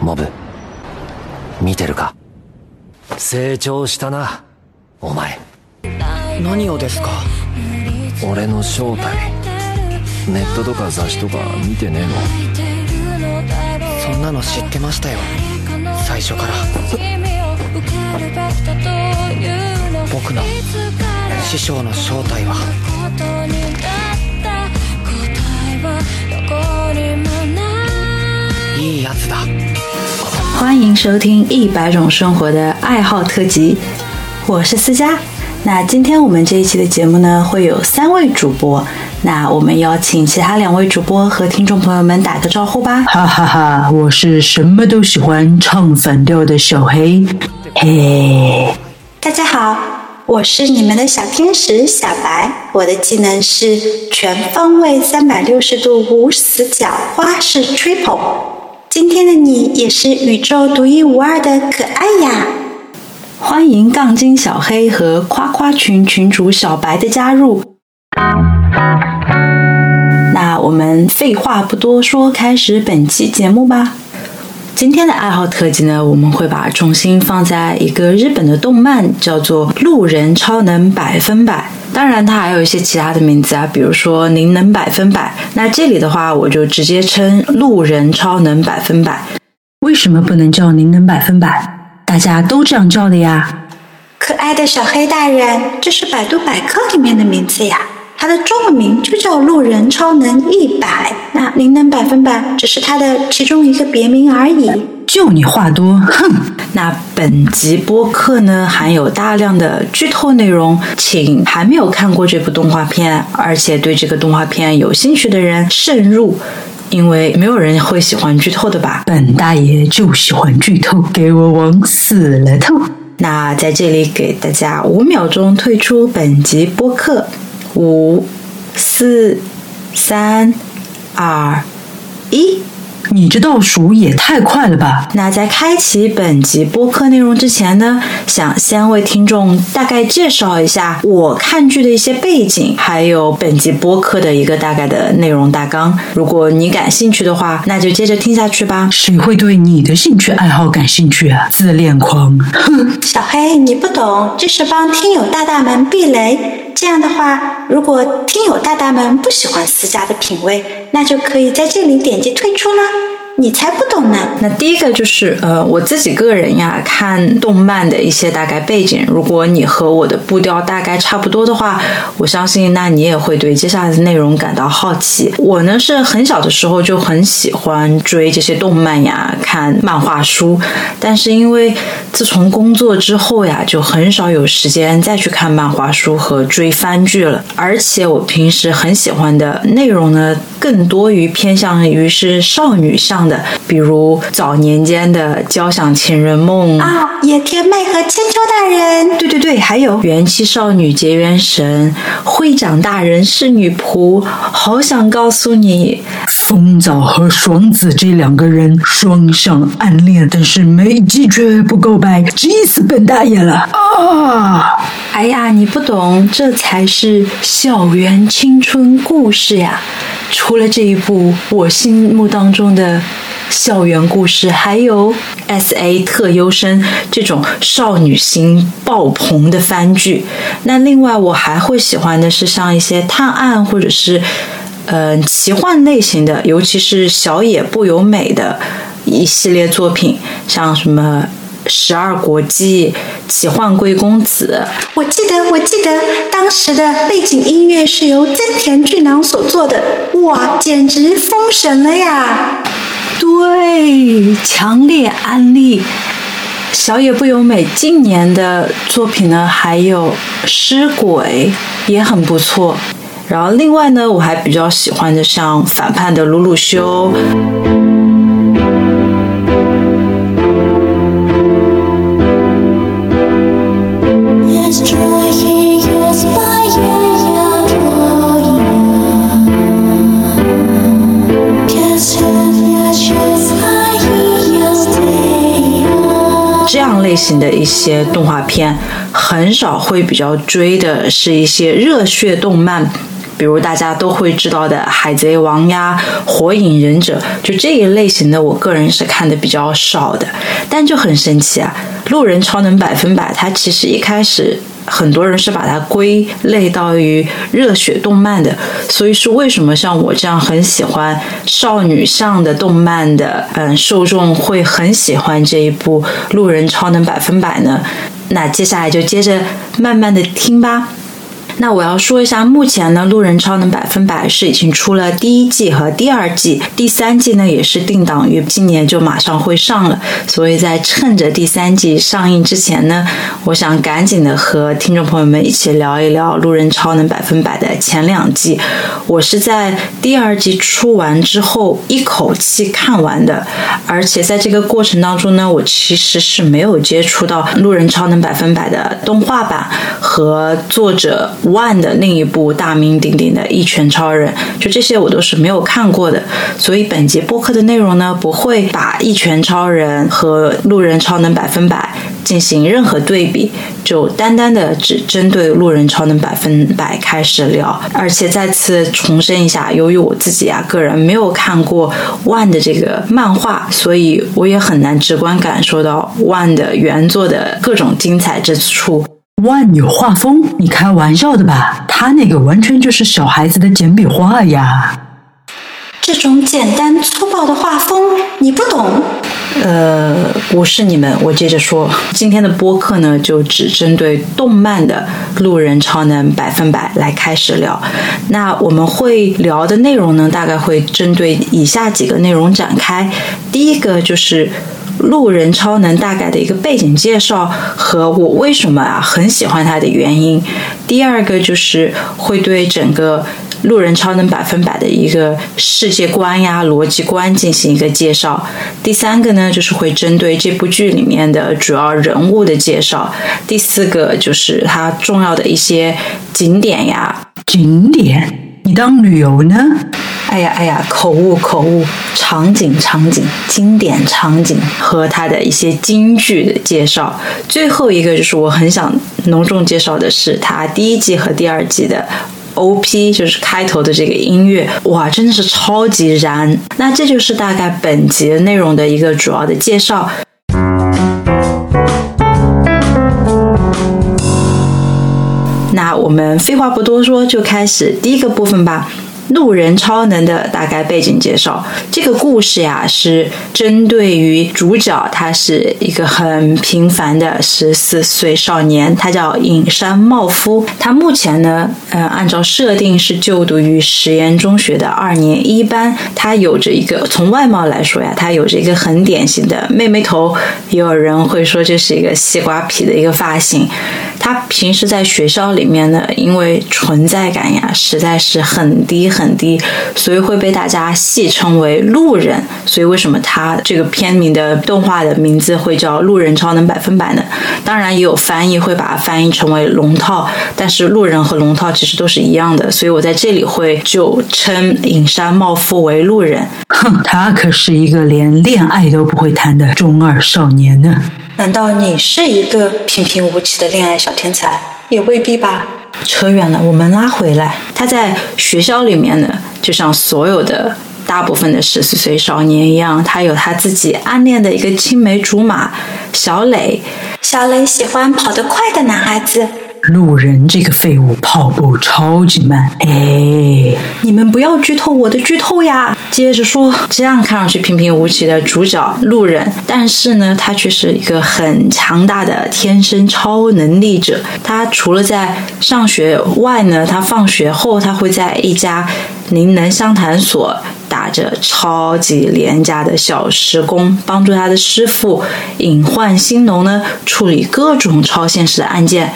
モブ。見てるか？成長したなお前。何をですか？俺の正体。ネットとか雑誌とか見てねえそんなの知ってましたよ。最初から。僕の師匠の正体はいいやつだ欢迎收听《一百种生活的爱好特辑》，我是思佳。那今天我们这一期的节目呢，会有三位主播。那我们邀请其他两位主播和听众朋友们打个招呼吧。哈哈哈，我是什么都喜欢唱反调的小黑，嘿。大家好，我是你们的小天使小白，我的技能是全方位三百六十度无死角花式 triple。 今天的你也是宇宙独一无二的可爱呀！欢迎杠精小黑和夸夸群群主小白的加入。那我们废话不多说，开始本期节目吧。今天的爱好特辑呢，我们会把重心放在一个日本的动漫，叫做《路人超能百分百》。当然，它还有一些其他的名字啊，比如说“您能百分百”。那这里的话，我就直接称“路人超能百分百”。为什么不能叫您能百分百？大家都这样叫的呀。可爱的小黑大人，这是百度百科里面的名字呀。它的中文名就叫路人超能一百，那灵能百分百只是它的其中一个别名而已。就你话多，哼！那本集播客呢，含有大量的剧透内容，请还没有看过这部动画片，而且对这个动画片有兴趣的人慎入，因为没有人会喜欢剧透的吧？本大爷就喜欢剧透，给我往死了透！那在这里给大家五秒钟退出本集播客，五、四、三、二、一。你这倒数也太快了吧！那在开启本集播客内容之前呢，想先为听众大概介绍一下我看剧的一些背景，还有本集播客的一个大概的内容大纲。如果你感兴趣的话，那就接着听下去吧。谁会对你的兴趣爱好感兴趣啊？自恋狂！哼！小黑，你不懂，这是帮听友大大们避雷。这样的话，如果听友大大们不喜欢私家的品味，那就可以在这里点击退出啦。你才不懂呢！那第一个就是呃，我自己个人呀，看动漫的一些大概背景。如果你和我的步调大概差不多的话，我相信那你也会对接下来的内容感到好奇。我呢是很小的时候就很喜欢追这些动漫呀，看漫画书，但是因为自从工作之后呀，就很少有时间再去看漫画书和追番剧了。而且我平时很喜欢的内容呢，更多于偏向于是少女向。的，比如早年间的《交响情人梦》啊，野田妹和千秋大人，对对对，还有《元气少女结缘神》，会长大人是女仆，好想告诉你，风早和爽子这两个人双向暗恋，但是每集却不告白，急死本大爷了啊！哎呀，你不懂，这才是校园青春故事呀！除了这一部，我心目当中的校园故事，还有 S A 特优生这种少女心爆棚的番剧。那另外，我还会喜欢的是像一些探案或者是嗯奇幻类型的，尤其是小野不由美的一系列作品，像什么。十二国记、奇幻贵公子，我记得，我记得当时的背景音乐是由增田俊郎所做的，哇，简直封神了呀！对，强烈安利。小野不由美近年的作品呢，还有《尸鬼》也很不错。然后另外呢，我还比较喜欢的像反叛的鲁鲁修。型的一些动画片，很少会比较追的是一些热血动漫，比如大家都会知道的《海贼王》呀、《火影忍者》，就这一类型的，我个人是看的比较少的。但就很神奇啊，《路人超能百分百》它其实一开始。很多人是把它归类到于热血动漫的，所以是为什么像我这样很喜欢少女向的动漫的，嗯，受众会很喜欢这一部《路人超能百分百》呢？那接下来就接着慢慢的听吧。那我要说一下，目前呢，《路人超能百分百》是已经出了第一季和第二季，第三季呢也是定档于今年就马上会上了。所以在趁着第三季上映之前呢，我想赶紧的和听众朋友们一起聊一聊《路人超能百分百》的前两季。我是在第二季出完之后一口气看完的，而且在这个过程当中呢，我其实是没有接触到《路人超能百分百》的动画版和作者。One 的另一部大名鼎鼎的《一拳超人》，就这些我都是没有看过的，所以本节播客的内容呢，不会把《一拳超人》和《路人超能百分百》进行任何对比，就单单的只针对《路人超能百分百》开始聊。而且再次重申一下，由于我自己啊个人没有看过 One 的这个漫画，所以我也很难直观感受到 One 的原作的各种精彩之处。万有画风？你开玩笑的吧？他那个完全就是小孩子的简笔画呀！这种简单粗暴的画风，你不懂？呃，我是你们，我接着说。今天的播客呢，就只针对动漫的《路人超能百分百》来开始聊。那我们会聊的内容呢，大概会针对以下几个内容展开。第一个就是。路人超能大概的一个背景介绍和我为什么啊很喜欢它的原因。第二个就是会对整个路人超能百分百的一个世界观呀、逻辑观进行一个介绍。第三个呢就是会针对这部剧里面的主要人物的介绍。第四个就是它重要的一些景点呀。景点？你当旅游呢？哎呀哎呀，口误口误，场景场景，经典场景和它的一些京剧的介绍。最后一个就是我很想隆重介绍的是它第一季和第二季的 OP，就是开头的这个音乐，哇，真的是超级燃。那这就是大概本集内容的一个主要的介绍。那我们废话不多说，就开始第一个部分吧。路人超能的大概背景介绍，这个故事呀是针对于主角，他是一个很平凡的十四岁少年，他叫隐山茂夫。他目前呢，呃，按照设定是就读于实验中学的二年一班。他有着一个从外貌来说呀，他有着一个很典型的妹妹头，也有人会说这是一个西瓜皮的一个发型。他平时在学校里面呢，因为存在感呀实在是很低。很低，所以会被大家戏称为路人。所以为什么他这个片名的动画的名字会叫《路人超能百分百》呢？当然也有翻译会把它翻译成为龙套，但是路人和龙套其实都是一样的。所以我在这里会就称隐山茂夫为路人。哼，他可是一个连恋爱都不会谈的中二少年呢。难道你是一个平平无奇的恋爱小天才？也未必吧。扯远了，我们拉回来。他在学校里面呢，就像所有的大部分的十四岁少年一样，他有他自己暗恋的一个青梅竹马小磊。小磊喜欢跑得快的男孩子。路人这个废物跑步超级慢，哎，你们不要剧透我的剧透呀！接着说，这样看上去平平无奇的主角路人，但是呢，他却是一个很强大的天生超能力者。他除了在上学外呢，他放学后他会在一家灵能相谈所。打着超级廉价的小时工，帮助他的师傅隐患兴隆呢处理各种超现实的案件。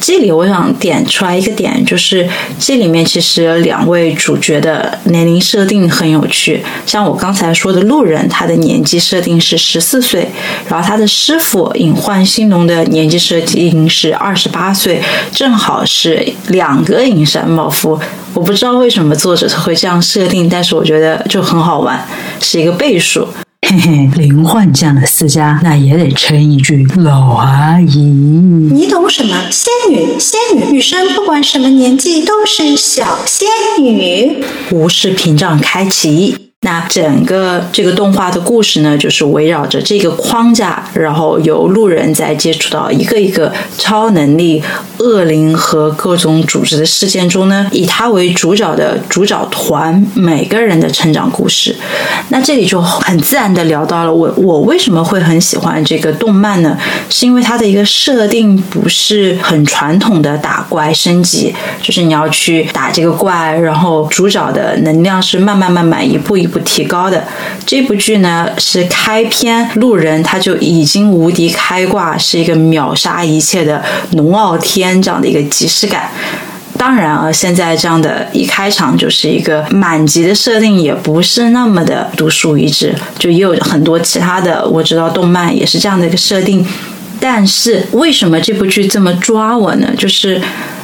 这里我想点出来一个点，就是这里面其实两位主角的年龄设定很有趣。像我刚才说的路人，他的年纪设定是十四岁，然后他的师傅隐患兴隆的年纪设定是二十八岁，正好是两个隐山茂夫。我不知道为什么作者他会这样设定，但是我觉得就很好玩，是一个倍数。嘿嘿，林焕这样的私家，那也得称一句老阿姨。你懂什么？仙女，仙女，女生不管什么年纪都是小仙女。无视屏障开启。那整个这个动画的故事呢，就是围绕着这个框架，然后由路人在接触到一个一个超能力、恶灵和各种组织的事件中呢，以他为主角的主角团每个人的成长故事。那这里就很自然的聊到了我我为什么会很喜欢这个动漫呢？是因为它的一个设定不是很传统的打怪升级，就是你要去打这个怪，然后主角的能量是慢慢慢慢一步一。不提高的这部剧呢，是开篇路人他就已经无敌开挂，是一个秒杀一切的龙傲天这样的一个即视感。当然啊，现在这样的一开场就是一个满级的设定，也不是那么的独树一帜，就也有很多其他的我知道动漫也是这样的一个设定。但是为什么这部剧这么抓我呢？就是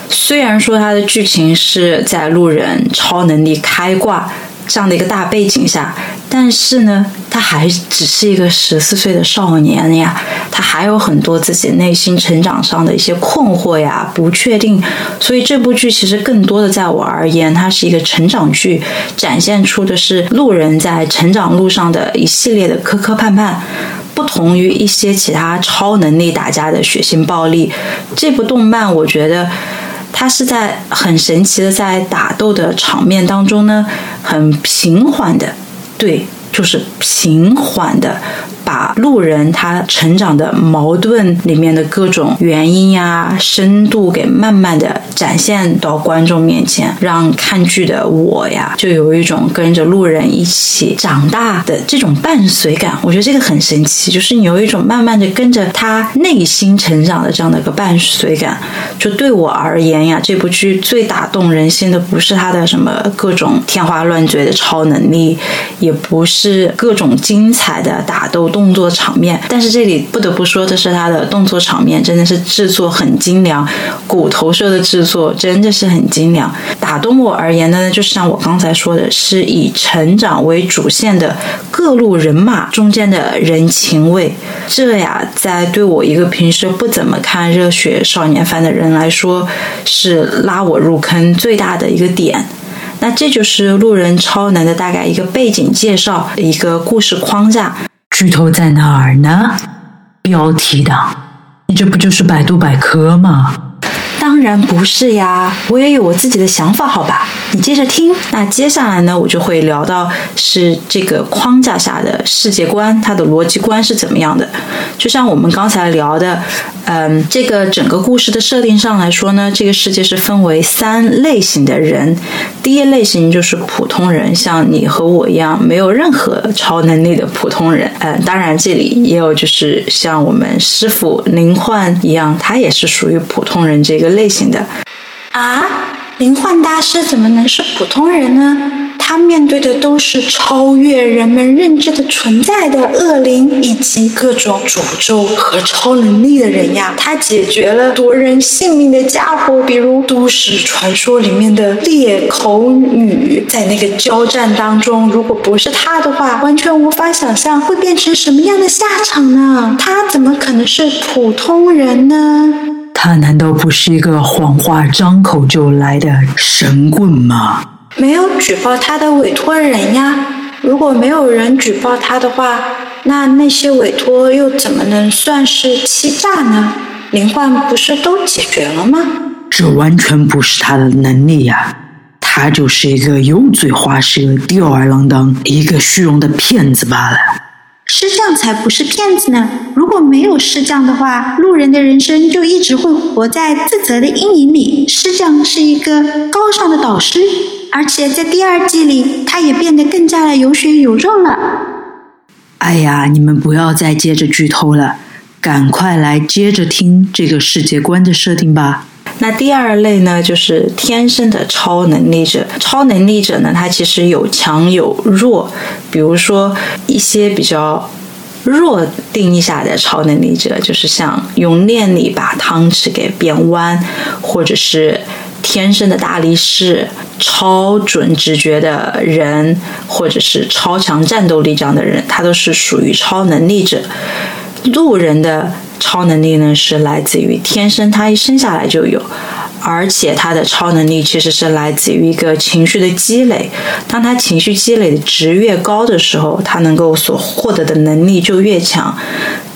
虽然说它的剧情是在路人超能力开挂。这样的一个大背景下，但是呢，他还只是一个十四岁的少年呀，他还有很多自己内心成长上的一些困惑呀、不确定。所以这部剧其实更多的在我而言，它是一个成长剧，展现出的是路人在成长路上的一系列的磕磕绊绊。不同于一些其他超能力打架的血腥暴力，这部动漫我觉得。他是在很神奇的在打斗的场面当中呢，很平缓的，对，就是平缓的。把路人他成长的矛盾里面的各种原因呀、深度给慢慢的展现到观众面前，让看剧的我呀，就有一种跟着路人一起长大的这种伴随感。我觉得这个很神奇，就是你有一种慢慢的跟着他内心成长的这样的一个伴随感。就对我而言呀，这部剧最打动人心的不是他的什么各种天花乱坠的超能力，也不是各种精彩的打斗。动作场面，但是这里不得不说的是，它的动作场面真的是制作很精良，骨头社的制作真的是很精良。打动我而言呢，就是像我刚才说的，是以成长为主线的各路人马中间的人情味。这呀，在对我一个平时不怎么看热血少年番的人来说，是拉我入坑最大的一个点。那这就是路人超能的大概一个背景介绍，一个故事框架。巨头在哪儿呢？标题党，你这不就是百度百科吗？当然不是呀，我也有我自己的想法，好吧？你接着听。那接下来呢，我就会聊到是这个框架下的世界观，它的逻辑观是怎么样的。就像我们刚才聊的，嗯，这个整个故事的设定上来说呢，这个世界是分为三类型的人。第一类型就是普通人，像你和我一样没有任何超能力的普通人。嗯，当然这里也有就是像我们师傅林焕一样，他也是属于普通人这个。类类型的啊，灵幻大师怎么能是普通人呢？他面对的都是超越人们认知的存在的恶灵，以及各种诅咒和超能力的人呀。他解决了夺人性命的家伙，比如都市传说里面的裂口女。在那个交战当中，如果不是他的话，完全无法想象会变成什么样的下场呢？他怎么可能是普通人呢？他难道不是一个谎话张口就来的神棍吗？没有举报他的委托人呀。如果没有人举报他的话，那那些委托又怎么能算是欺诈呢？林焕不是都解决了吗？这完全不是他的能力呀，他就是一个油嘴滑舌、吊儿郎当、一个虚荣的骗子罢了。师匠才不是骗子呢！如果没有师匠的话，路人的人生就一直会活在自责的阴影里。师匠是一个高尚的导师，而且在第二季里，他也变得更加的有血有肉了。哎呀，你们不要再接着剧透了，赶快来接着听这个世界观的设定吧。那第二类呢，就是天生的超能力者。超能力者呢，他其实有强有弱。比如说一些比较弱定义下的超能力者，就是像用念力把汤匙给变弯，或者是。天生的大力士、超准直觉的人，或者是超强战斗力这样的人，他都是属于超能力者。路人的超能力呢，是来自于天生，他一生下来就有。而且他的超能力其实是来自于一个情绪的积累。当他情绪积累的值越高的时候，他能够所获得的能力就越强。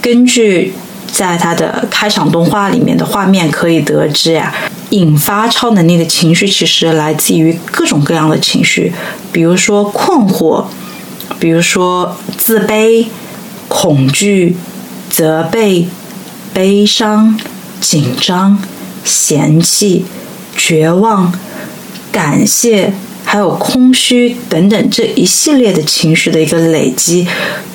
根据在他的开场动画里面的画面可以得知呀，引发超能力的情绪其实来自于各种各样的情绪，比如说困惑，比如说自卑、恐惧、责备、悲伤、紧张。嫌弃、绝望、感谢，还有空虚等等这一系列的情绪的一个累积，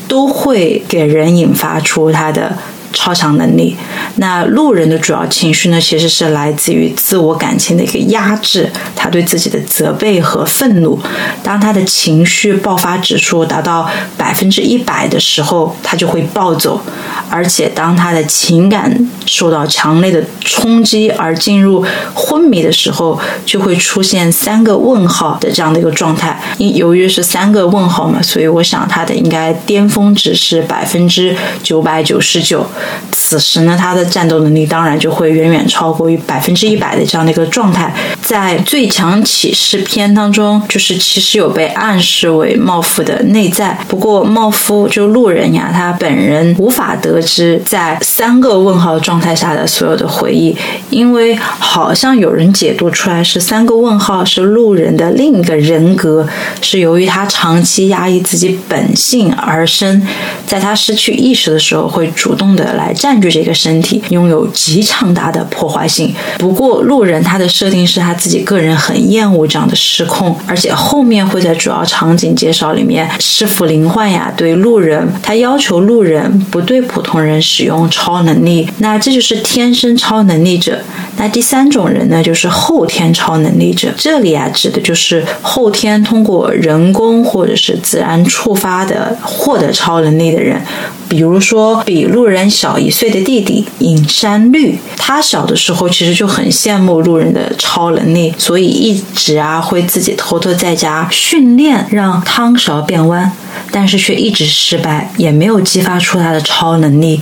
都会给人引发出他的。超强能力。那路人的主要情绪呢，其实是来自于自我感情的一个压制，他对自己的责备和愤怒。当他的情绪爆发指数达到百分之一百的时候，他就会暴走。而且，当他的情感受到强烈的冲击而进入昏迷的时候，就会出现三个问号的这样的一个状态。因由于是三个问号嘛，所以我想他的应该巅峰值是百分之九百九十九。此时呢，他的战斗能力当然就会远远超过于百分之一百的这样的一个状态。在最强启示篇当中，就是其实有被暗示为茂夫的内在。不过茂夫就路人呀，他本人无法得知在三个问号状态下的所有的回忆，因为好像有人解读出来是三个问号是路人的另一个人格，是由于他长期压抑自己本性而生，在他失去意识的时候会主动的。来占据这个身体，拥有极强大的破坏性。不过，路人他的设定是他自己个人很厌恶这样的失控，而且后面会在主要场景介绍里面，师傅灵幻呀对路人，他要求路人不对普通人使用超能力。那这就是天生超能力者。那第三种人呢，就是后天超能力者。这里啊，指的就是后天通过人工或者是自然触发的获得超能力的人。比如说，比路人小一岁的弟弟尹山绿，他小的时候其实就很羡慕路人的超能力，所以一直啊会自己偷偷在家训练让汤勺变弯。但是却一直失败，也没有激发出他的超能力。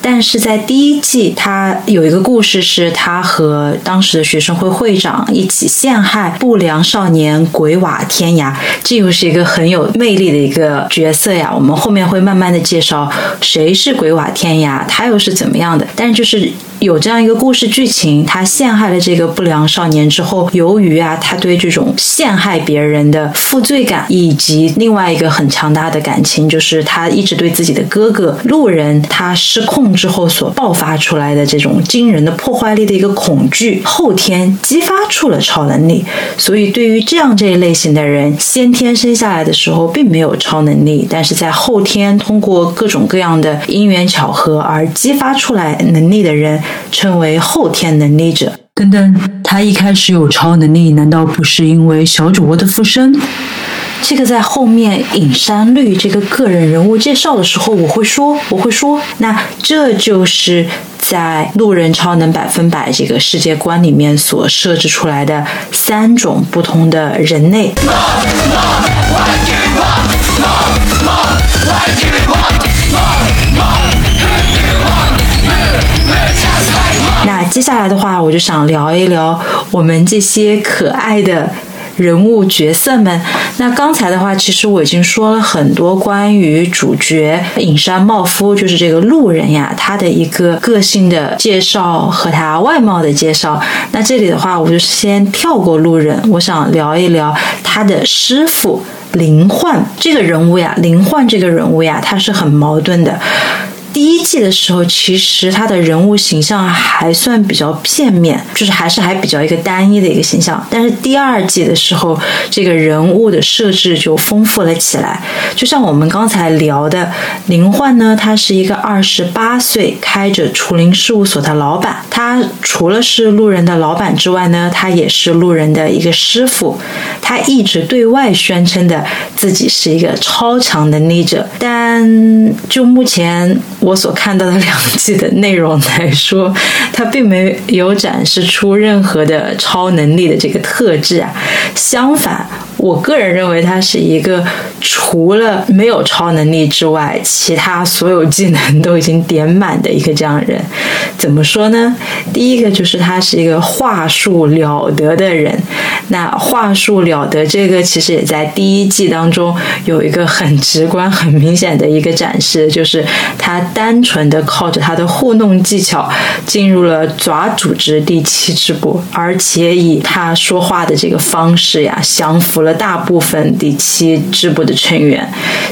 但是在第一季，他有一个故事，是他和当时的学生会会长一起陷害不良少年鬼瓦天涯，这又是一个很有魅力的一个角色呀。我们后面会慢慢的介绍谁是鬼瓦天涯，他又是怎么样的。但就是。有这样一个故事剧情，他陷害了这个不良少年之后，由于啊，他对这种陷害别人的负罪感，以及另外一个很强大的感情，就是他一直对自己的哥哥路人他失控之后所爆发出来的这种惊人的破坏力的一个恐惧，后天激发出了超能力。所以对于这样这一类型的人，先天生下来的时候并没有超能力，但是在后天通过各种各样的因缘巧合而激发出来能力的人。称为后天能力者。等等，他一开始有超能力，难道不是因为小主播的附身？这个在后面隐山绿这个个人人物介绍的时候，我会说，我会说，那这就是在路人超能百分百这个世界观里面所设置出来的三种不同的人类。接下来的话，我就想聊一聊我们这些可爱的人物角色们。那刚才的话，其实我已经说了很多关于主角隐山茂夫，就是这个路人呀，他的一个个性的介绍和他外貌的介绍。那这里的话，我就先跳过路人，我想聊一聊他的师傅林焕这个人物呀。林焕这个人物呀，他是很矛盾的。第一季的时候，其实他的人物形象还算比较片面，就是还是还比较一个单一的一个形象。但是第二季的时候，这个人物的设置就丰富了起来。就像我们刚才聊的，林焕呢，他是一个二十八岁开着除林事务所的老板。他除了是路人的老板之外呢，他也是路人的一个师傅。他一直对外宣称的自己是一个超强能力者，但就目前。我所看到的两 季的内容来说，他并没有展示出任何的超能力的这个特质啊。相反，我个人认为他是一个除了没有超能力之外，其他所有技能都已经点满的一个这样人。怎么说呢？第一个就是他是一个话术了得的人。那话术了得这个，其实也在第一季当中有一个很直观、很明显的一个展示，就是他单纯的靠着他的糊弄技巧进入了爪组织第七支部，而且以他说话的这个方式呀，降服了大部分第七支部的成员。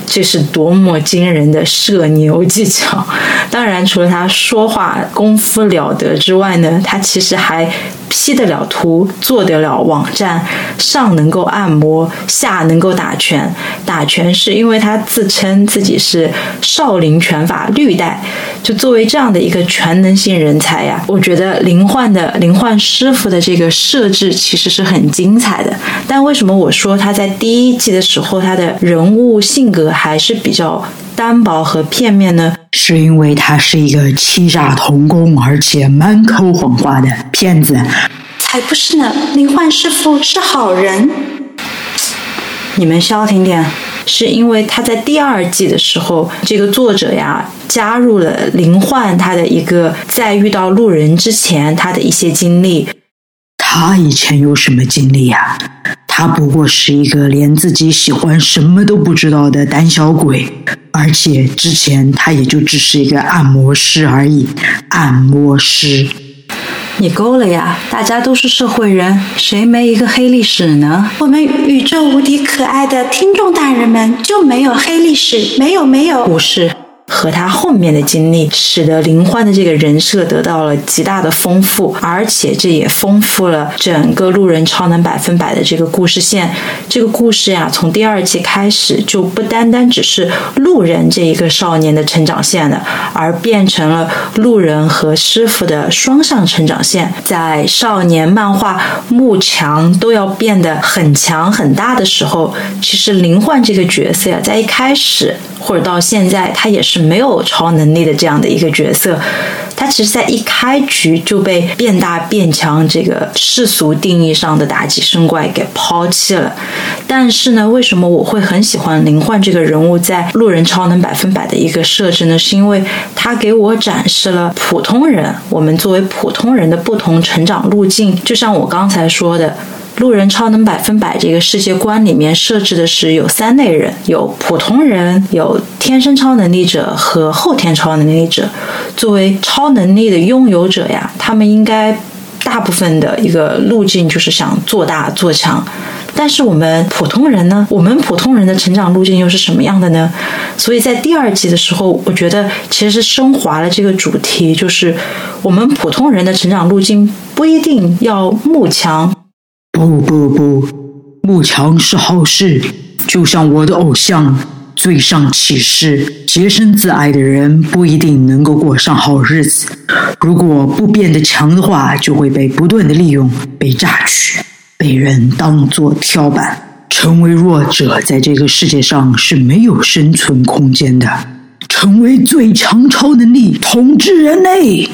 这是多么惊人的社牛技巧！当然，除了他说话功夫了得之外呢，他其实还。P 得了图，做得了网站，上能够按摩，下能够打拳。打拳是因为他自称自己是少林拳法绿带。就作为这样的一个全能性人才呀，我觉得林焕的林焕师傅的这个设置其实是很精彩的。但为什么我说他在第一季的时候，他的人物性格还是比较单薄和片面呢？是因为他是一个欺诈童工，而且满口谎话的骗子。才不是呢，林焕师傅是好人。你们消停点，是因为他在第二季的时候，这个作者呀加入了灵幻他的一个在遇到路人之前他的一些经历。他以前有什么经历呀？他不过是一个连自己喜欢什么都不知道的胆小鬼，而且之前他也就只是一个按摩师而已。按摩师，你够了呀！大家都是社会人，谁没一个黑历史呢？我们宇宙无敌可爱的听众大人们就没有黑历史？没有，没有，不是。和他后面的经历，使得林欢的这个人设得到了极大的丰富，而且这也丰富了整个路人超能百分百的这个故事线。这个故事呀，从第二季开始就不单单只是路人这一个少年的成长线了，而变成了路人和师傅的双向成长线。在少年漫画幕墙都要变得很强很大的时候，其实林焕这个角色呀，在一开始或者到现在，他也是。是没有超能力的这样的一个角色，他其实，在一开局就被变大变强这个世俗定义上的打击生怪给抛弃了。但是呢，为什么我会很喜欢林焕这个人物在路人超能百分百的一个设置呢？是因为他给我展示了普通人，我们作为普通人的不同成长路径。就像我刚才说的。路人超能百分百这个世界观里面设置的是有三类人：有普通人、有天生超能力者和后天超能力者。作为超能力的拥有者呀，他们应该大部分的一个路径就是想做大做强。但是我们普通人呢？我们普通人的成长路径又是什么样的呢？所以在第二集的时候，我觉得其实是升华了这个主题，就是我们普通人的成长路径不一定要慕强。不不不，慕强是好事。就像我的偶像最上启示，洁身自爱的人不一定能够过上好日子。如果不变得强的话，就会被不断的利用、被榨取、被人当作跳板。成为弱者，在这个世界上是没有生存空间的。成为最强超能力，统治人类。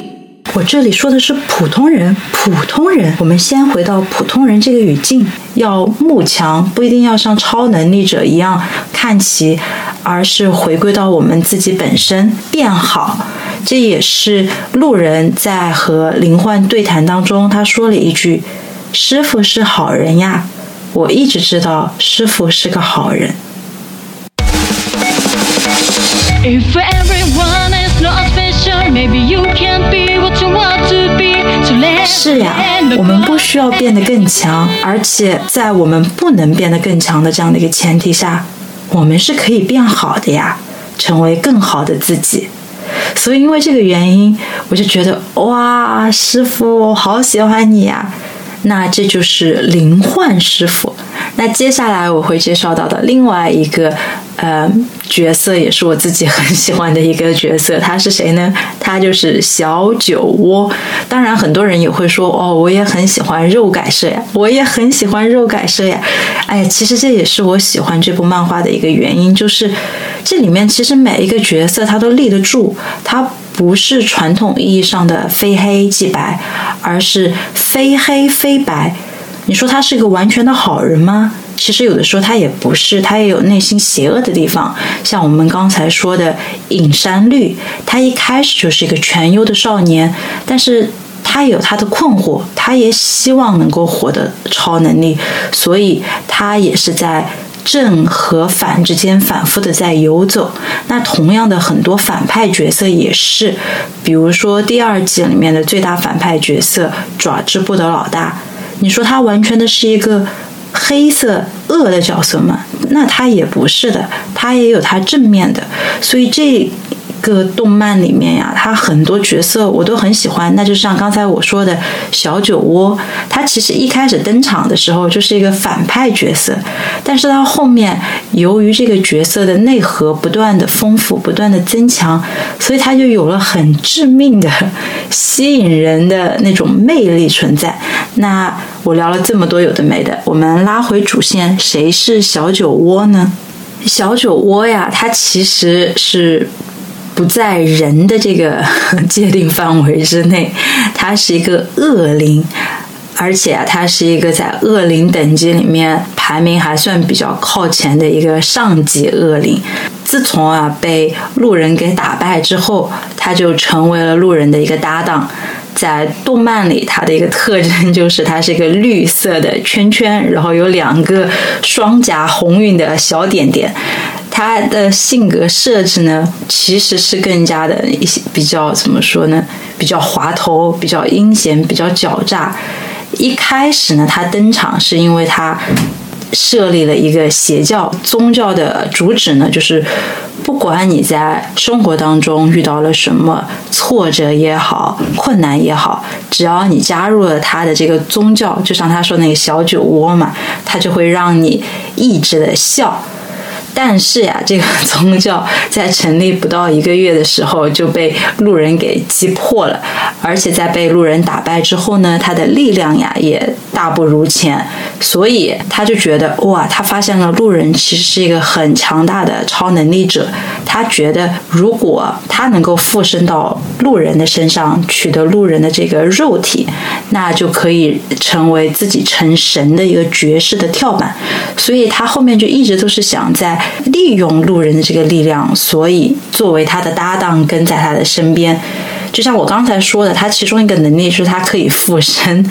我这里说的是普通人，普通人。我们先回到普通人这个语境，要慕强不一定要像超能力者一样看齐，而是回归到我们自己本身变好。这也是路人在和灵幻对谈当中，他说了一句：“师傅是好人呀。”我一直知道师傅是个好人。是呀，我们不需要变得更强，而且在我们不能变得更强的这样的一个前提下，我们是可以变好的呀，成为更好的自己。所以因为这个原因，我就觉得哇，师傅，我好喜欢你呀！那这就是灵幻师傅，那接下来我会介绍到的另外一个呃角色，也是我自己很喜欢的一个角色，他是谁呢？他就是小酒窝。当然，很多人也会说，哦，我也很喜欢肉改社呀，我也很喜欢肉改社呀。哎，其实这也是我喜欢这部漫画的一个原因，就是这里面其实每一个角色他都立得住，他不是传统意义上的非黑即白，而是非黑非白。你说他是一个完全的好人吗？其实有的时候他也不是，他也有内心邪恶的地方。像我们刚才说的隐山绿，他一开始就是一个全优的少年，但是他有他的困惑，他也希望能够获得超能力，所以他也是在正和反之间反复的在游走。那同样的，很多反派角色也是，比如说第二季里面的最大反派角色爪之部的老大。你说他完全的是一个黑色恶的角色吗？那他也不是的，他也有他正面的，所以这。个动漫里面呀，他很多角色我都很喜欢。那就像刚才我说的小酒窝，他其实一开始登场的时候就是一个反派角色，但是到后面由于这个角色的内核不断的丰富、不断的增强，所以他就有了很致命的、吸引人的那种魅力存在。那我聊了这么多有的没的，我们拉回主线，谁是小酒窝呢？小酒窝呀，他其实是。不在人的这个 界定范围之内，它是一个恶灵，而且啊，它是一个在恶灵等级里面排名还算比较靠前的一个上级恶灵。自从啊被路人给打败之后，他就成为了路人的一个搭档。在动漫里，它的一个特征就是它是一个绿色的圈圈，然后有两个双颊红晕的小点点。他的性格设置呢，其实是更加的一些比较怎么说呢？比较滑头，比较阴险，比较狡诈。一开始呢，他登场是因为他设立了一个邪教，宗教的主旨呢，就是不管你在生活当中遇到了什么挫折也好，困难也好，只要你加入了他的这个宗教，就像他说那个小酒窝嘛，他就会让你一直的笑。但是呀，这个宗教在成立不到一个月的时候就被路人给击破了，而且在被路人打败之后呢，他的力量呀也大不如前，所以他就觉得哇，他发现了路人其实是一个很强大的超能力者，他觉得如果他能够附身到路人的身上，取得路人的这个肉体，那就可以成为自己成神的一个绝世的跳板，所以他后面就一直都是想在。利用路人的这个力量，所以作为他的搭档跟在他的身边。就像我刚才说的，他其中一个能力是他可以附身。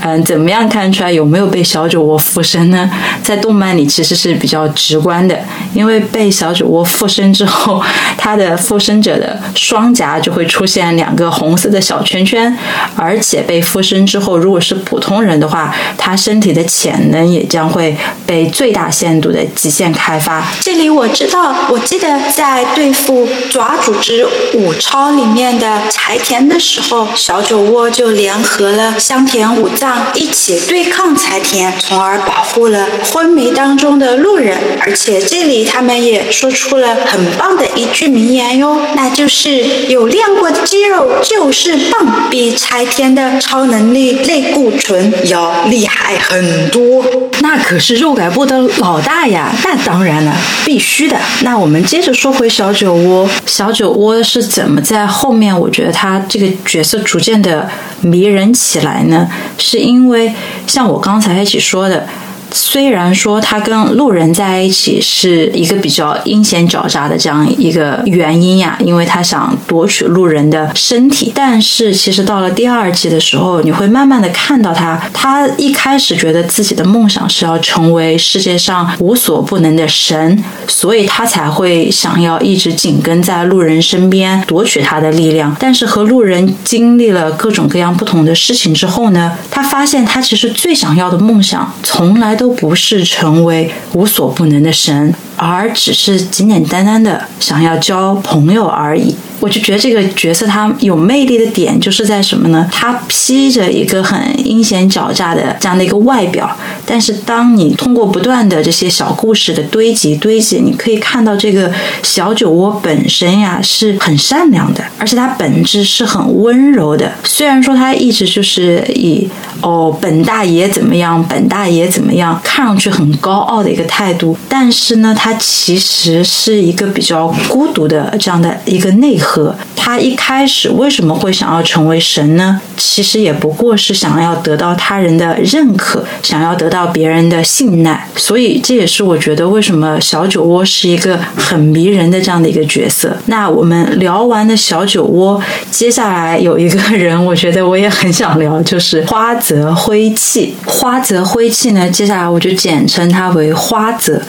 嗯，怎么样看出来有没有被小酒窝附身呢？在动漫里其实是比较直观的，因为被小酒窝附身之后，他的附身者的双颊就会出现两个红色的小圈圈，而且被附身之后，如果是普通人的话，他身体的潜能也将会被最大限度的极限开发。这里我知道，我记得在对付爪组织五超里面的。柴田的时候，小酒窝就联合了香田五藏一起对抗柴田，从而保护了昏迷当中的路人。而且这里他们也说出了很棒的一句名言哟，那就是有练过的肌肉就是棒，比柴田的超能力类固醇要厉害很多。那可是肉改部的老大呀，那当然了，必须的。那我们接着说回小酒窝，小酒窝是怎么在后面？我觉觉得他这个角色逐渐的迷人起来呢，是因为像我刚才一起说的。虽然说他跟路人在一起是一个比较阴险狡诈的这样一个原因呀，因为他想夺取路人的身体。但是其实到了第二季的时候，你会慢慢的看到他，他一开始觉得自己的梦想是要成为世界上无所不能的神，所以他才会想要一直紧跟在路人身边夺取他的力量。但是和路人经历了各种各样不同的事情之后呢，他发现他其实最想要的梦想从来。都不是成为无所不能的神，而只是简简单单的想要交朋友而已。我就觉得这个角色他有魅力的点就是在什么呢？他披着一个很阴险狡诈的这样的一个外表，但是当你通过不断的这些小故事的堆积堆积，你可以看到这个小酒窝本身呀是很善良的，而且它本质是很温柔的。虽然说他一直就是以哦本大爷怎么样，本大爷怎么样，看上去很高傲的一个态度，但是呢，他其实是一个比较孤独的这样的一个内核。他一开始为什么会想要成为神呢？其实也不过是想要得到他人的认可，想要得到别人的信赖。所以这也是我觉得为什么小酒窝是一个很迷人的这样的一个角色。那我们聊完的小酒窝，接下来有一个人，我觉得我也很想聊，就是花泽灰气。花泽灰气呢，接下来我就简称他为花泽。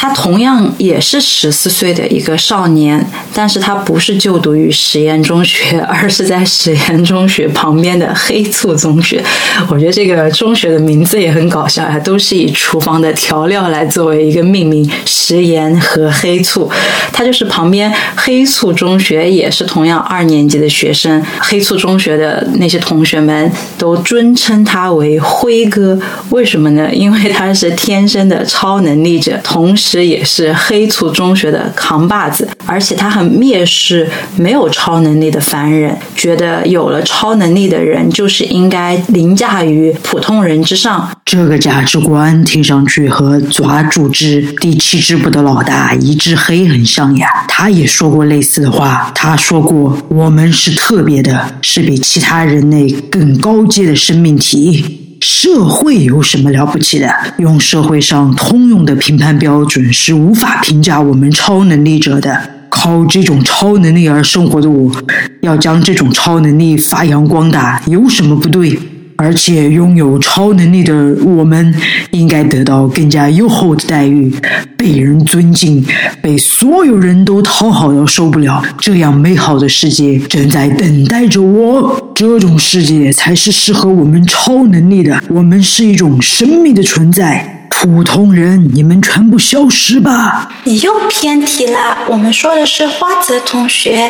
他同样也是十四岁的一个少年，但是他不是就读于实验中学，而是在实验中学旁边的黑醋中学。我觉得这个中学的名字也很搞笑呀，都是以厨房的调料来作为一个命名，食盐和黑醋。他就是旁边黑醋中学，也是同样二年级的学生。黑醋中学的那些同学们都尊称他为辉哥，为什么呢？因为他是天生的超能力者，同时。也是黑醋中学的扛把子，而且他很蔑视没有超能力的凡人，觉得有了超能力的人就是应该凌驾于普通人之上。这个价值观听上去和抓组织第七支部的老大一只黑很像呀。他也说过类似的话，他说过：“我们是特别的，是比其他人类更高阶的生命体。”社会有什么了不起的？用社会上通用的评判标准是无法评价我们超能力者的。靠这种超能力而生活的我，要将这种超能力发扬光大，有什么不对？而且拥有超能力的我们，应该得到更加优厚的待遇，被人尊敬，被所有人都讨好到受不了。这样美好的世界正在等待着我。这种世界才是适合我们超能力的。我们是一种神秘的存在，普通人，你们全部消失吧！你又偏题了。我们说的是花泽同学，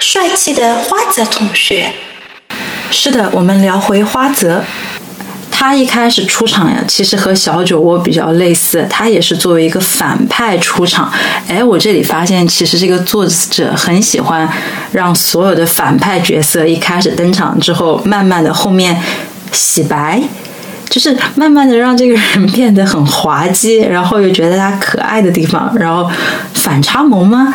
帅气的花泽同学。是的，我们聊回花泽，他一开始出场呀，其实和小酒窝比较类似，他也是作为一个反派出场。哎，我这里发现，其实这个作者很喜欢让所有的反派角色一开始登场之后，慢慢的后面洗白，就是慢慢的让这个人变得很滑稽，然后又觉得他可爱的地方，然后反差萌吗？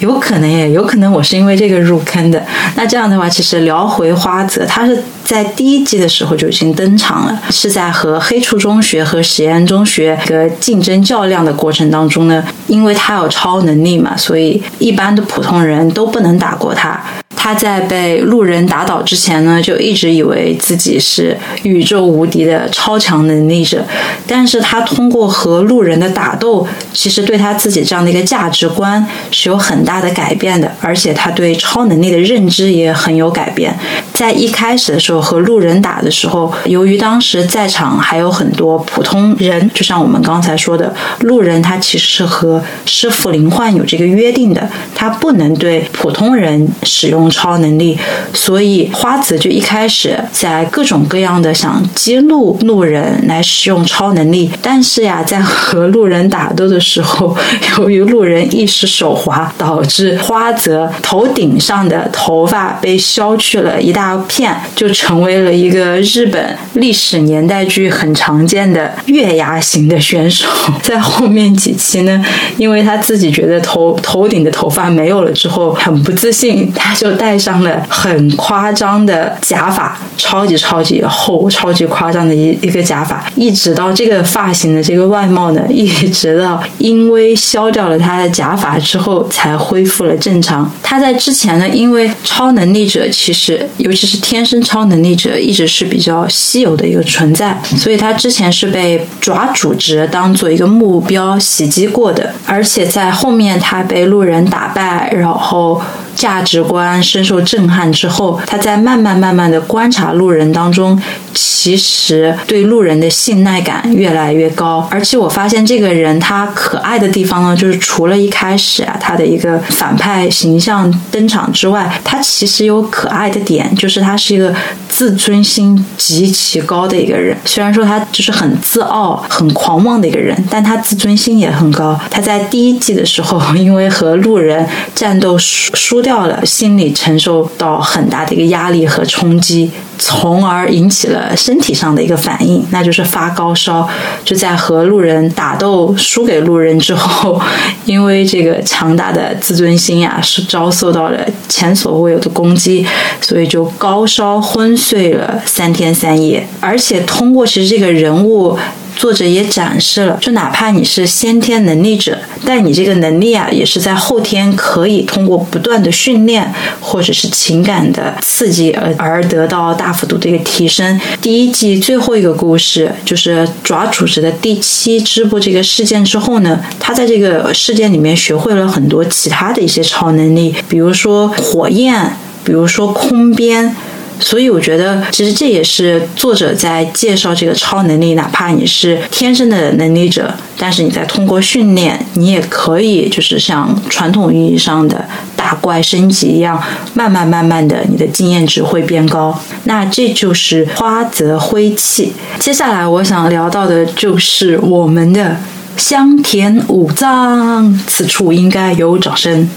有可能耶，有可能我是因为这个入坑的。那这样的话，其实聊回花泽，他是在第一季的时候就已经登场了，是在和黑处中学和实验中学的竞争较量的过程当中呢，因为他有超能力嘛，所以一般的普通人都不能打过他。他在被路人打倒之前呢，就一直以为自己是宇宙无敌的超强能力者，但是他通过和路人的打斗，其实对他自己这样的一个价值观是有很大的改变的，而且他对超能力的认知也很有改变。在一开始的时候和路人打的时候，由于当时在场还有很多普通人，就像我们刚才说的，路人他其实是和师傅灵幻有这个约定的，他不能对普通人使用。超能力，所以花子就一开始在各种各样的想激怒路人来使用超能力，但是呀，在和路人打斗的时候，由于路人一时手滑，导致花泽头顶上的头发被削去了一大片，就成为了一个日本历史年代剧很常见的月牙型的选手。在后面几期呢，因为他自己觉得头头顶的头发没有了之后，很不自信，他就。戴上了很夸张的假发，超级超级厚、超级夸张的一一个假发，一直到这个发型的这个外貌呢，一直到因为削掉了他的假发之后，才恢复了正常。他在之前呢，因为超能力者其实，尤其是天生超能力者，一直是比较稀有的一个存在，所以他之前是被爪组织当做一个目标袭击过的，而且在后面他被路人打败，然后。价值观深受震撼之后，他在慢慢慢慢的观察路人当中，其实对路人的信赖感越来越高。而且我发现这个人他可爱的地方呢，就是除了一开始啊他的一个反派形象登场之外，他其实有可爱的点，就是他是一个自尊心极其高的一个人。虽然说他就是很自傲、很狂妄的一个人，但他自尊心也很高。他在第一季的时候，因为和路人战斗输输掉了，心里承受到很大的一个压力和冲击，从而引起了身体上的一个反应，那就是发高烧。就在和路人打斗输给路人之后，因为这个强大的自尊心呀，是遭受到了前所未有的攻击，所以就高烧昏睡了三天三夜。而且通过其实这个人物。作者也展示了，就哪怕你是先天能力者，但你这个能力啊，也是在后天可以通过不断的训练或者是情感的刺激而而得到大幅度的一个提升。第一季最后一个故事就是爪组织的第七支部这个事件之后呢，他在这个事件里面学会了很多其他的一些超能力，比如说火焰，比如说空边。所以我觉得，其实这也是作者在介绍这个超能力。哪怕你是天生的能力者，但是你在通过训练，你也可以就是像传统意义上的打怪升级一样，慢慢慢慢的，你的经验值会变高。那这就是花泽灰气。接下来我想聊到的就是我们的香田五藏，此处应该有掌声。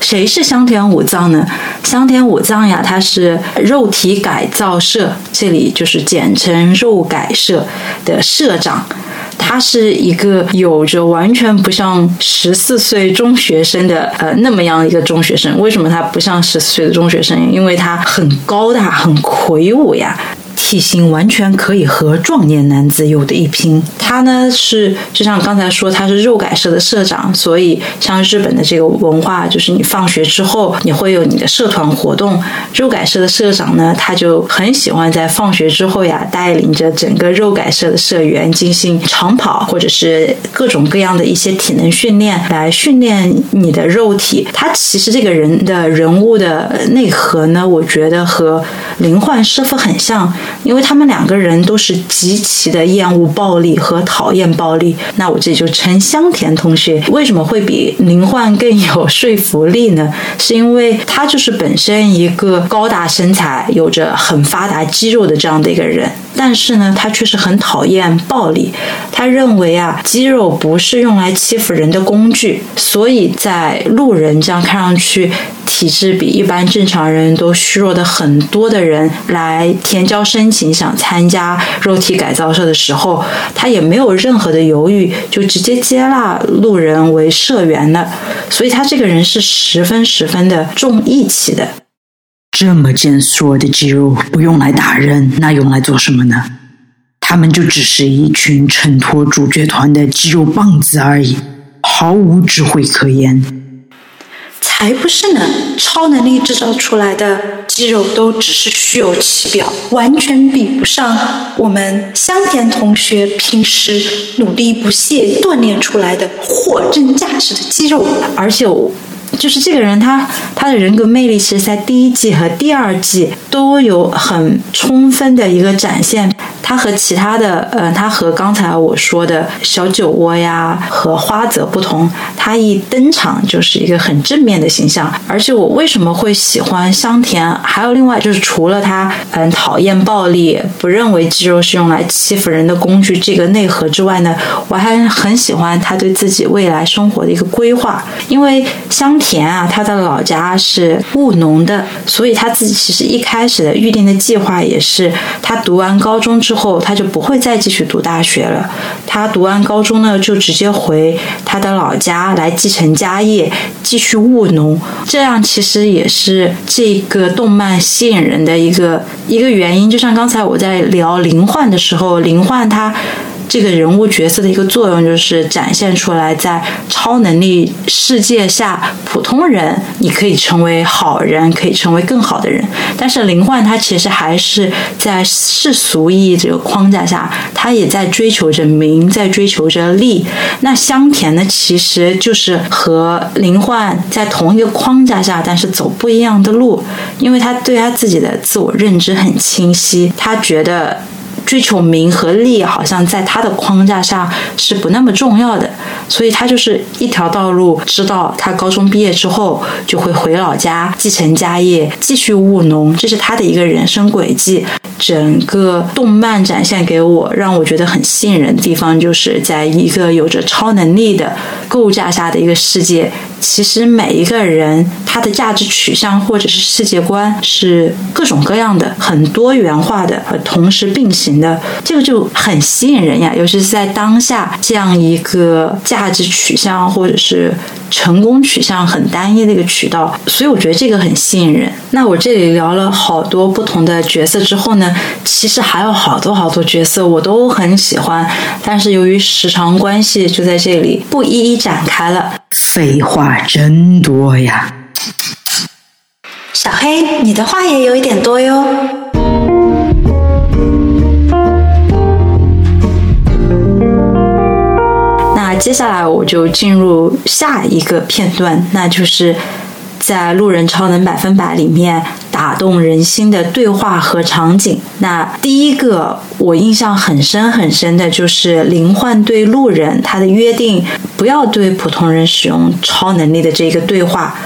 谁是香田五藏呢？香田五藏呀，他是肉体改造社，这里就是简称肉改社的社长。他是一个有着完全不像十四岁中学生的呃那么样一个中学生。为什么他不像十四岁的中学生？因为他很高大，很魁梧呀。体型完全可以和壮年男子有的一拼。他呢是就像刚才说，他是肉改社的社长，所以像日本的这个文化，就是你放学之后你会有你的社团活动。肉改社的社长呢，他就很喜欢在放学之后呀，带领着整个肉改社的社员进行长跑，或者是各种各样的一些体能训练，来训练你的肉体。他其实这个人的人物的内核呢，我觉得和灵幻师傅很像。因为他们两个人都是极其的厌恶暴力和讨厌暴力，那我这就称香田同学为什么会比林焕更有说服力呢？是因为他就是本身一个高大身材、有着很发达肌肉的这样的一个人，但是呢，他却是很讨厌暴力。他认为啊，肌肉不是用来欺负人的工具，所以在路人这样看上去。体质比一般正常人都虚弱的很多的人来填交申请，想参加肉体改造社的时候，他也没有任何的犹豫，就直接接纳路人为社员了。所以他这个人是十分十分的重义气的。这么健硕的肌肉不用来打人，那用来做什么呢？他们就只是一群衬托主角团的肌肉棒子而已，毫无智慧可言。才不是呢！超能力制造出来的肌肉都只是虚有其表，完全比不上我们香甜同学平时努力不懈锻炼出来的货真价实的肌肉。而且，就是这个人，他他的人格魅力，其实在第一季和第二季都有很充分的一个展现。他和其他的，呃，他和刚才我说的小酒窝呀和花泽不同，他一登场就是一个很正面的形象。而且我为什么会喜欢香田？还有另外就是除了他，嗯，讨厌暴力，不认为肌肉是用来欺负人的工具这个内核之外呢，我还很喜欢他对自己未来生活的一个规划。因为香田啊，他的老家是务农的，所以他自己其实一开始的预定的计划也是，他读完高中之。后他就不会再继续读大学了。他读完高中呢，就直接回他的老家来继承家业，继续务农。这样其实也是这个动漫吸引人的一个一个原因。就像刚才我在聊灵幻的时候，灵幻他。这个人物角色的一个作用，就是展现出来在超能力世界下，普通人你可以成为好人，可以成为更好的人。但是灵幻他其实还是在世俗意义这个框架下，他也在追求着名，在追求着利。那香甜呢，其实就是和灵幻在同一个框架下，但是走不一样的路，因为他对他自己的自我认知很清晰，他觉得。追求名和利，好像在他的框架下是不那么重要的，所以他就是一条道路，知道他高中毕业之后就会回老家继承家业，继续务农，这是他的一个人生轨迹。整个动漫展现给我，让我觉得很吸引人的地方，就是在一个有着超能力的构架下的一个世界。其实每一个人他的价值取向或者是世界观是各种各样的，很多元化的和同时并行的，这个就很吸引人呀。尤其是在当下这样一个价值取向或者是成功取向很单一的一个渠道，所以我觉得这个很吸引人。那我这里聊了好多不同的角色之后呢，其实还有好多好多角色我都很喜欢，但是由于时长关系，就在这里不一一展开了。废话真多呀！小黑，你的话也有一点多哟。那接下来我就进入下一个片段，那就是在《路人超能百分百》里面打动人心的对话和场景。那第一个我印象很深很深的就是灵幻对路人他的约定。不要对普通人使用超能力的这个对话。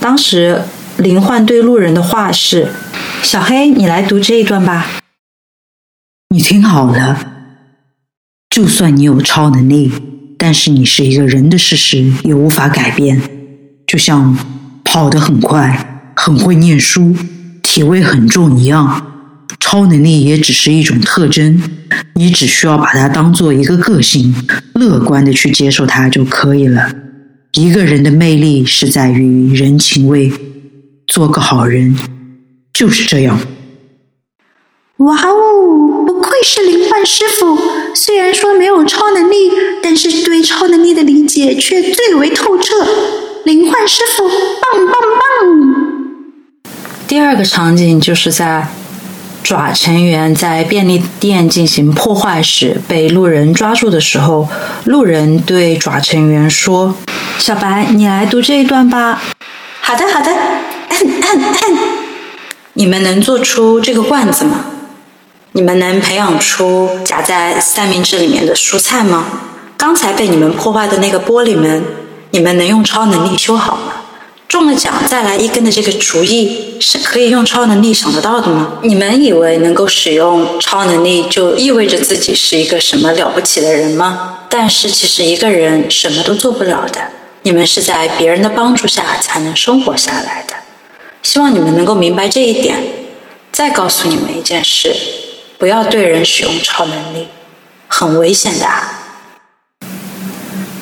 当时灵幻对路人的话是：“小黑，你来读这一段吧。你听好了，就算你有超能力，但是你是一个人的事实也无法改变。就像跑得很快、很会念书、体味很重一样。”超能力也只是一种特征，你只需要把它当做一个个性，乐观的去接受它就可以了。一个人的魅力是在于人情味，做个好人就是这样。哇哦，不愧是灵幻师傅，虽然说没有超能力，但是对超能力的理解却最为透彻。灵幻师傅，棒棒棒！第二个场景就是在。爪成员在便利店进行破坏时被路人抓住的时候，路人对爪成员说：“小白，你来读这一段吧。”“好的，好的。”“你们能做出这个罐子吗？你们能培养出夹在三明治里面的蔬菜吗？刚才被你们破坏的那个玻璃门，你们能用超能力修好吗？”中了奖再来一根的这个主意是可以用超能力想得到的吗？你们以为能够使用超能力就意味着自己是一个什么了不起的人吗？但是其实一个人什么都做不了的。你们是在别人的帮助下才能生活下来的。希望你们能够明白这一点。再告诉你们一件事：不要对人使用超能力，很危险的。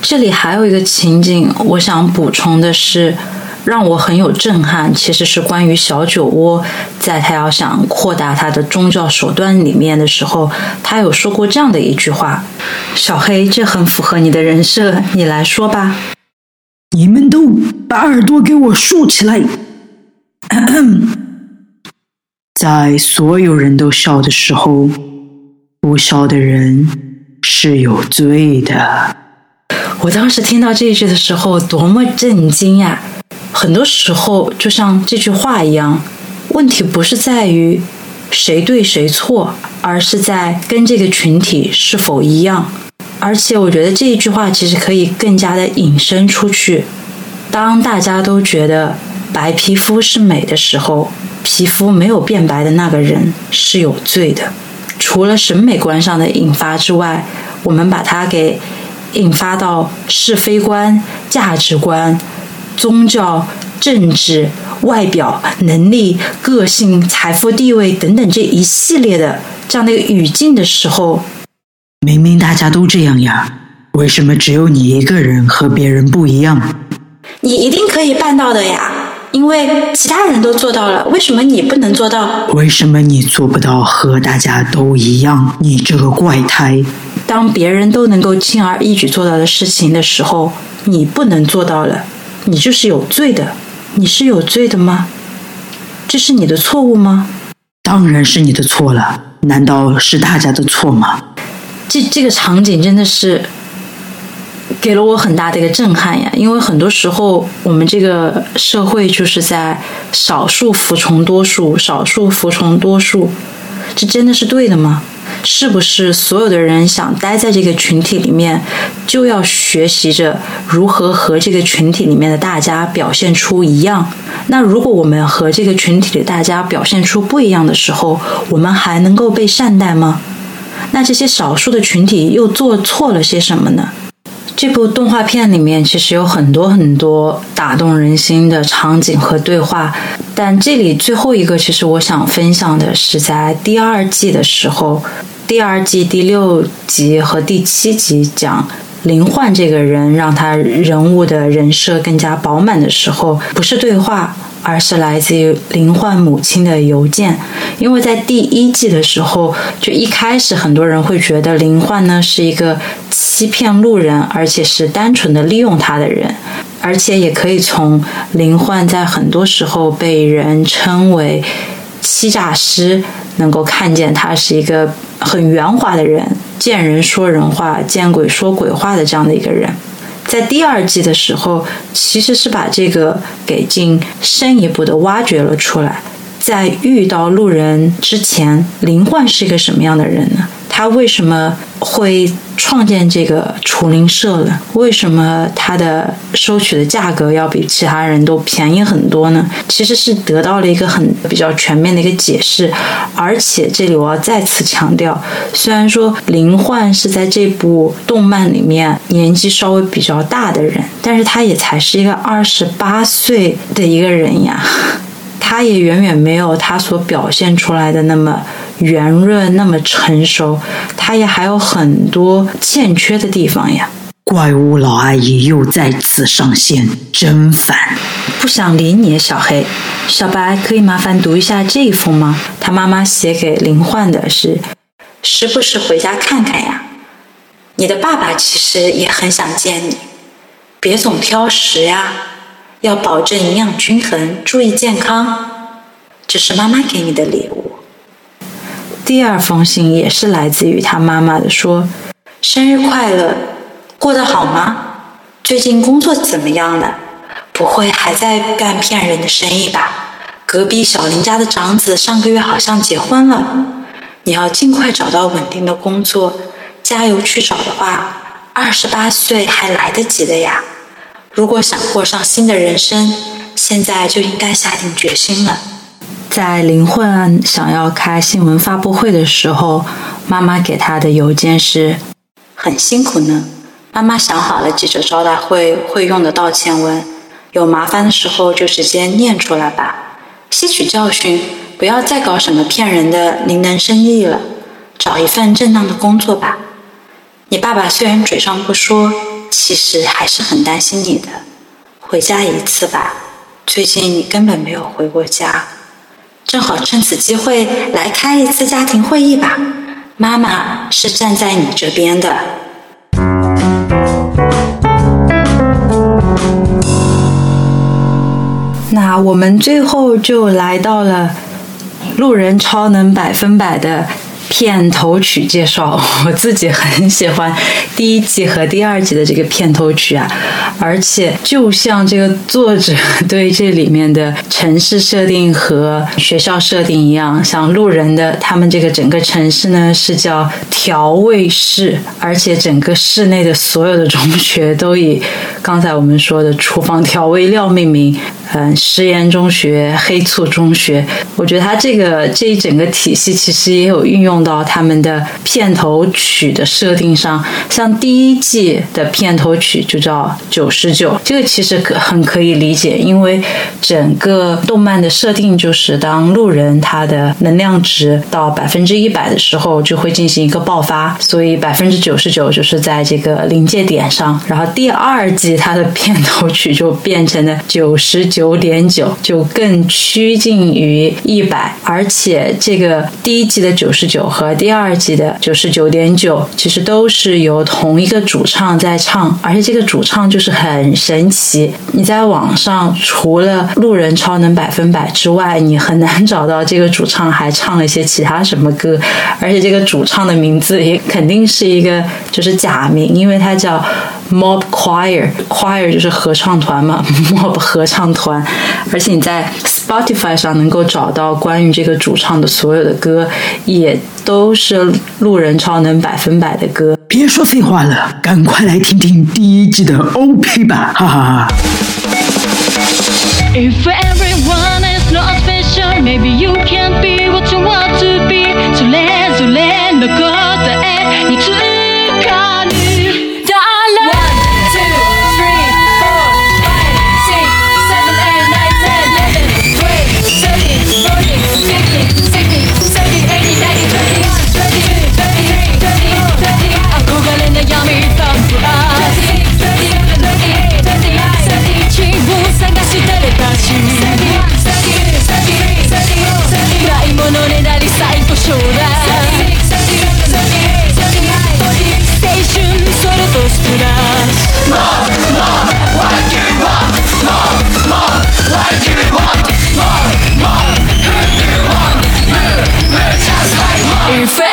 这里还有一个情景，我想补充的是。让我很有震撼，其实是关于小酒窝，在他要想扩大他的宗教手段里面的时候，他有说过这样的一句话：“小黑，这很符合你的人设，你来说吧。”你们都把耳朵给我竖起来！在所有人都笑的时候，不笑的人是有罪的。我当时听到这一句的时候，多么震惊呀！很多时候，就像这句话一样，问题不是在于谁对谁错，而是在跟这个群体是否一样。而且，我觉得这一句话其实可以更加的引申出去：当大家都觉得白皮肤是美的时候，皮肤没有变白的那个人是有罪的。除了审美观上的引发之外，我们把它给引发到是非观、价值观。宗教、政治、外表、能力、个性、财富、地位等等这一系列的这样的一个语境的时候，明明大家都这样呀，为什么只有你一个人和别人不一样？你一定可以办到的呀，因为其他人都做到了，为什么你不能做到？为什么你做不到和大家都一样？你这个怪胎！当别人都能够轻而易举做到的事情的时候，你不能做到了，你就是有罪的。你是有罪的吗？这是你的错误吗？当然是你的错了，难道是大家的错吗？这这个场景真的是给了我很大的一个震撼呀！因为很多时候我们这个社会就是在少数服从多数，少数服从多数，这真的是对的吗？是不是所有的人想待在这个群体里面，就要学习着如何和这个群体里面的大家表现出一样？那如果我们和这个群体的大家表现出不一样的时候，我们还能够被善待吗？那这些少数的群体又做错了些什么呢？这部动画片里面其实有很多很多打动人心的场景和对话，但这里最后一个，其实我想分享的是在第二季的时候，第二季第六集和第七集讲林焕这个人，让他人物的人设更加饱满的时候，不是对话。而是来自于林焕母亲的邮件，因为在第一季的时候，就一开始很多人会觉得林焕呢是一个欺骗路人，而且是单纯的利用他的人，而且也可以从林焕在很多时候被人称为欺诈师，能够看见他是一个很圆滑的人，见人说人话，见鬼说鬼话的这样的一个人。在第二季的时候，其实是把这个给进深一步的挖掘了出来。在遇到路人之前，林焕是一个什么样的人呢？他为什么会创建这个除灵社了？为什么他的收取的价格要比其他人都便宜很多呢？其实是得到了一个很比较全面的一个解释。而且这里我要再次强调，虽然说林焕是在这部动漫里面年纪稍微比较大的人，但是他也才是一个二十八岁的一个人呀。他也远远没有他所表现出来的那么圆润、那么成熟，他也还有很多欠缺的地方呀。怪物老阿姨又再次上线，真烦！不想理你，小黑。小白，可以麻烦读一下这一封吗？他妈妈写给林焕的是：时不时回家看看呀。你的爸爸其实也很想见你，别总挑食呀。要保证营养均衡，注意健康。这是妈妈给你的礼物。第二封信也是来自于他妈妈的，说：“生日快乐，过得好吗？最近工作怎么样了？不会还在干骗人的生意吧？隔壁小林家的长子上个月好像结婚了。你要尽快找到稳定的工作，加油去找的话，二十八岁还来得及的呀。”如果想过上新的人生，现在就应该下定决心了。在林焕想要开新闻发布会的时候，妈妈给他的邮件是：很辛苦呢。妈妈想好了记者招待会会用的道歉文，有麻烦的时候就直接念出来吧。吸取教训，不要再搞什么骗人的灵能生意了，找一份正当的工作吧。你爸爸虽然嘴上不说。其实还是很担心你的，回家一次吧。最近你根本没有回过家，正好趁此机会来开一次家庭会议吧。妈妈是站在你这边的。那我们最后就来到了路人超能百分百的。片头曲介绍，我自己很喜欢第一季和第二季的这个片头曲啊，而且就像这个作者对这里面的城市设定和学校设定一样，像路人的他们这个整个城市呢是叫调味市，而且整个市内的所有的中学都以刚才我们说的厨房调味料命名。嗯，实验中学、黑醋中学，我觉得它这个这一整个体系其实也有运用到他们的片头曲的设定上。像第一季的片头曲就叫九十九，这个其实可很可以理解，因为整个动漫的设定就是当路人他的能量值到百分之一百的时候，就会进行一个爆发，所以百分之九十九就是在这个临界点上。然后第二季它的片头曲就变成了九十九。九点九，就更趋近于一百。而且这个第一季的九十九和第二季的九十九点九，其实都是由同一个主唱在唱，而且这个主唱就是很神奇。你在网上除了路人超能百分百之外，你很难找到这个主唱还唱了一些其他什么歌。而且这个主唱的名字也肯定是一个就是假名，因为他叫 Mob Choir，Choir 就是合唱团嘛，Mob 合唱团。而且你在 Spotify 上能够找到关于这个主唱的所有的歌，也都是路人超能百分百的歌。别说废话了，赶快来听听第一季的 OP 吧，哈哈哈。If everyone is not special, maybe you can't be what you want to be. それぞれの答えにつ If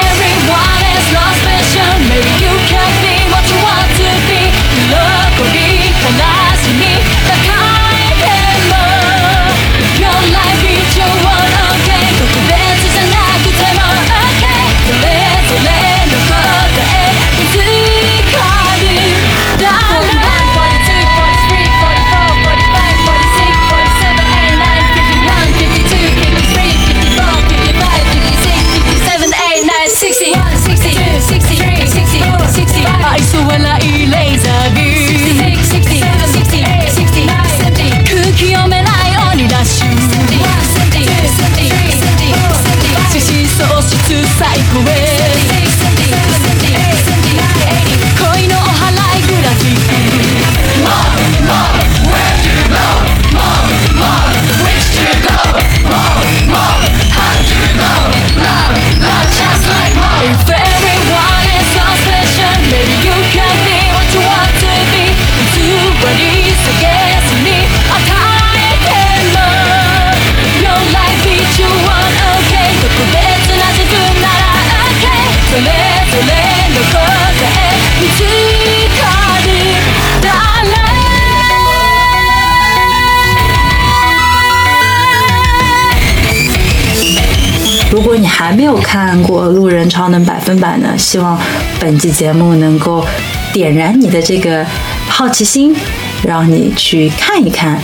还没有看过《路人超能百分百》呢，希望本期节目能够点燃你的这个好奇心，让你去看一看。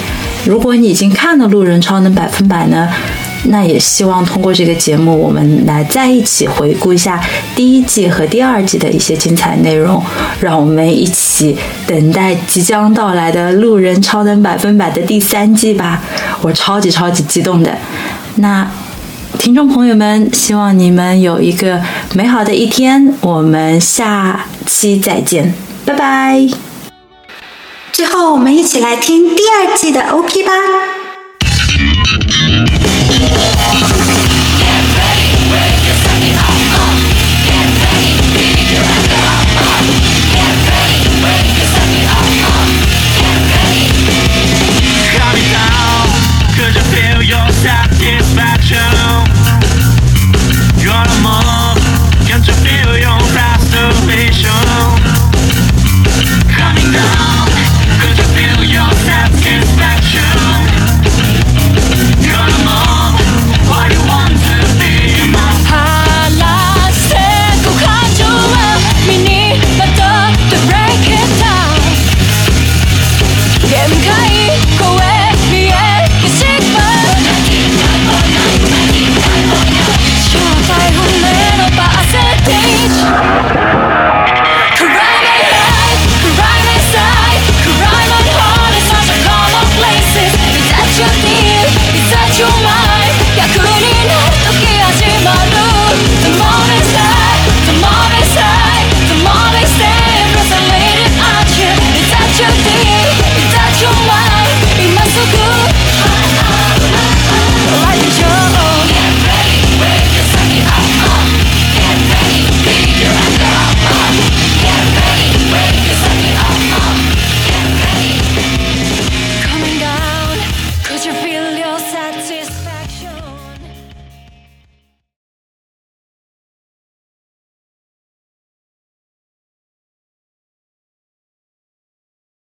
如果你已经看了《路人超能百分百》呢，那也希望通过这个节目，我们来在一起回顾一下第一季和第二季的一些精彩内容，让我们一起等待即将到来的《路人超能百分百》的第三季吧！我超级超级激动的。那。听众朋友们，希望你们有一个美好的一天，我们下期再见，拜拜。最后，我们一起来听第二季的 OP 吧。